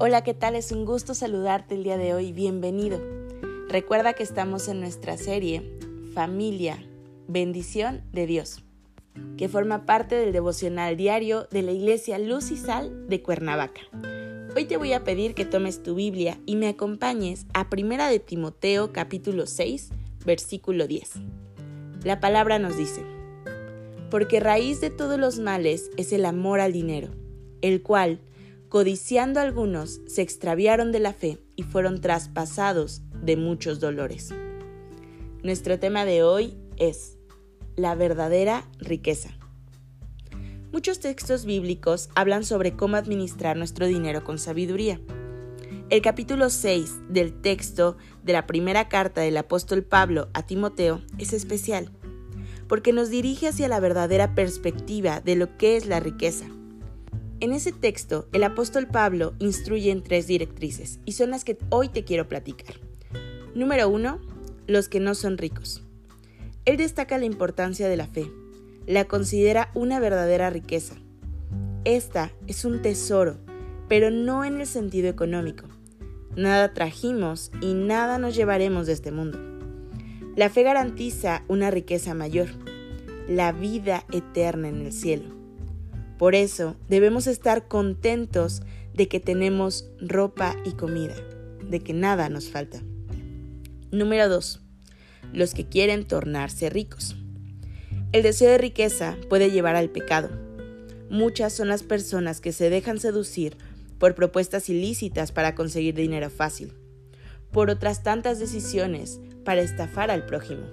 Hola, ¿qué tal? Es un gusto saludarte el día de hoy. Bienvenido. Recuerda que estamos en nuestra serie Familia, bendición de Dios, que forma parte del devocional diario de la Iglesia Luz y Sal de Cuernavaca. Hoy te voy a pedir que tomes tu Biblia y me acompañes a Primera de Timoteo capítulo 6, versículo 10. La palabra nos dice, porque raíz de todos los males es el amor al dinero, el cual codiciando algunos, se extraviaron de la fe y fueron traspasados de muchos dolores. Nuestro tema de hoy es la verdadera riqueza. Muchos textos bíblicos hablan sobre cómo administrar nuestro dinero con sabiduría. El capítulo 6 del texto de la primera carta del apóstol Pablo a Timoteo es especial, porque nos dirige hacia la verdadera perspectiva de lo que es la riqueza en ese texto, el apóstol Pablo instruye en tres directrices y son las que hoy te quiero platicar. Número uno, los que no son ricos. Él destaca la importancia de la fe, la considera una verdadera riqueza. Esta es un tesoro, pero no en el sentido económico. Nada trajimos y nada nos llevaremos de este mundo. La fe garantiza una riqueza mayor, la vida eterna en el cielo. Por eso debemos estar contentos de que tenemos ropa y comida, de que nada nos falta. Número 2. Los que quieren tornarse ricos. El deseo de riqueza puede llevar al pecado. Muchas son las personas que se dejan seducir por propuestas ilícitas para conseguir dinero fácil, por otras tantas decisiones para estafar al prójimo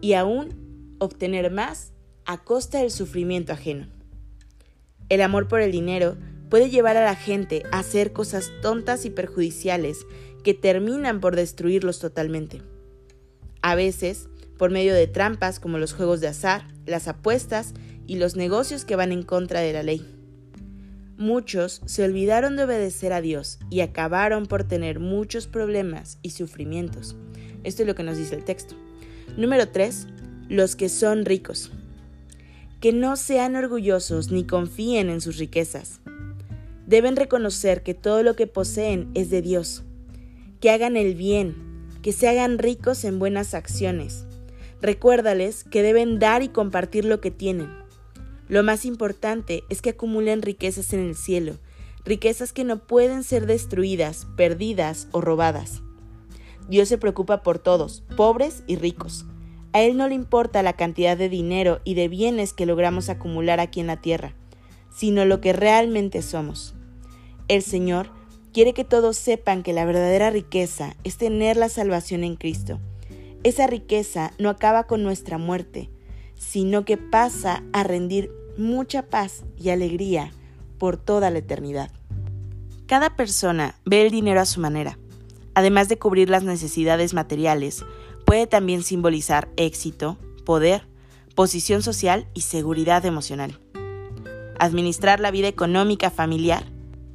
y aún obtener más a costa del sufrimiento ajeno. El amor por el dinero puede llevar a la gente a hacer cosas tontas y perjudiciales que terminan por destruirlos totalmente. A veces, por medio de trampas como los juegos de azar, las apuestas y los negocios que van en contra de la ley. Muchos se olvidaron de obedecer a Dios y acabaron por tener muchos problemas y sufrimientos. Esto es lo que nos dice el texto. Número 3. Los que son ricos que no sean orgullosos ni confíen en sus riquezas. Deben reconocer que todo lo que poseen es de Dios, que hagan el bien, que se hagan ricos en buenas acciones. Recuérdales que deben dar y compartir lo que tienen. Lo más importante es que acumulen riquezas en el cielo, riquezas que no pueden ser destruidas, perdidas o robadas. Dios se preocupa por todos, pobres y ricos. A Él no le importa la cantidad de dinero y de bienes que logramos acumular aquí en la tierra, sino lo que realmente somos. El Señor quiere que todos sepan que la verdadera riqueza es tener la salvación en Cristo. Esa riqueza no acaba con nuestra muerte, sino que pasa a rendir mucha paz y alegría por toda la eternidad. Cada persona ve el dinero a su manera. Además de cubrir las necesidades materiales, puede también simbolizar éxito, poder, posición social y seguridad emocional. Administrar la vida económica familiar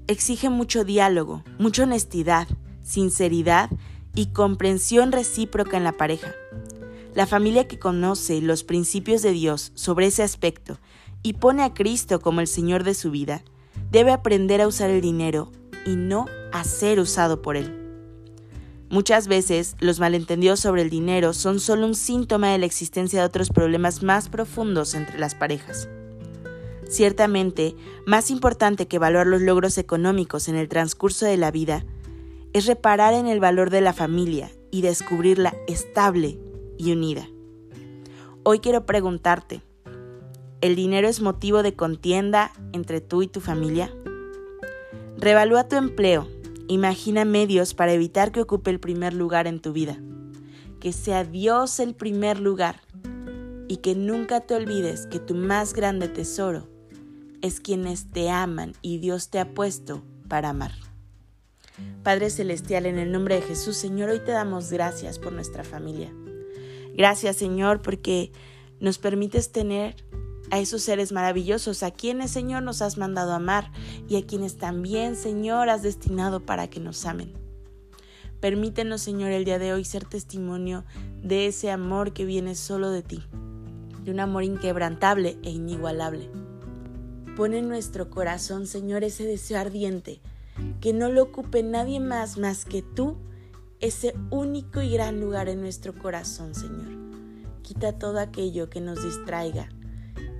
exige mucho diálogo, mucha honestidad, sinceridad y comprensión recíproca en la pareja. La familia que conoce los principios de Dios sobre ese aspecto y pone a Cristo como el Señor de su vida, debe aprender a usar el dinero y no a ser usado por él. Muchas veces los malentendidos sobre el dinero son solo un síntoma de la existencia de otros problemas más profundos entre las parejas. Ciertamente, más importante que evaluar los logros económicos en el transcurso de la vida, es reparar en el valor de la familia y descubrirla estable y unida. Hoy quiero preguntarte, ¿el dinero es motivo de contienda entre tú y tu familia? Revalúa tu empleo Imagina medios para evitar que ocupe el primer lugar en tu vida. Que sea Dios el primer lugar. Y que nunca te olvides que tu más grande tesoro es quienes te aman y Dios te ha puesto para amar. Padre Celestial, en el nombre de Jesús, Señor, hoy te damos gracias por nuestra familia. Gracias, Señor, porque nos permites tener a esos seres maravillosos, a quienes, Señor, nos has mandado amar y a quienes también, Señor, has destinado para que nos amen. Permítenos, Señor, el día de hoy ser testimonio de ese amor que viene solo de ti, de un amor inquebrantable e inigualable. Pon en nuestro corazón, Señor, ese deseo ardiente, que no lo ocupe nadie más más que tú, ese único y gran lugar en nuestro corazón, Señor. Quita todo aquello que nos distraiga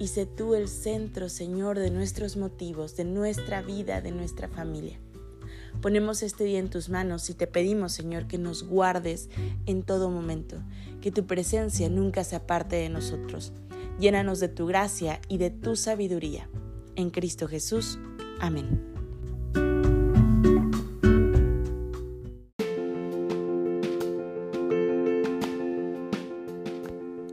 y sé tú el centro, Señor, de nuestros motivos, de nuestra vida, de nuestra familia. Ponemos este día en tus manos y te pedimos, Señor, que nos guardes en todo momento, que tu presencia nunca se aparte de nosotros. Llénanos de tu gracia y de tu sabiduría. En Cristo Jesús. Amén.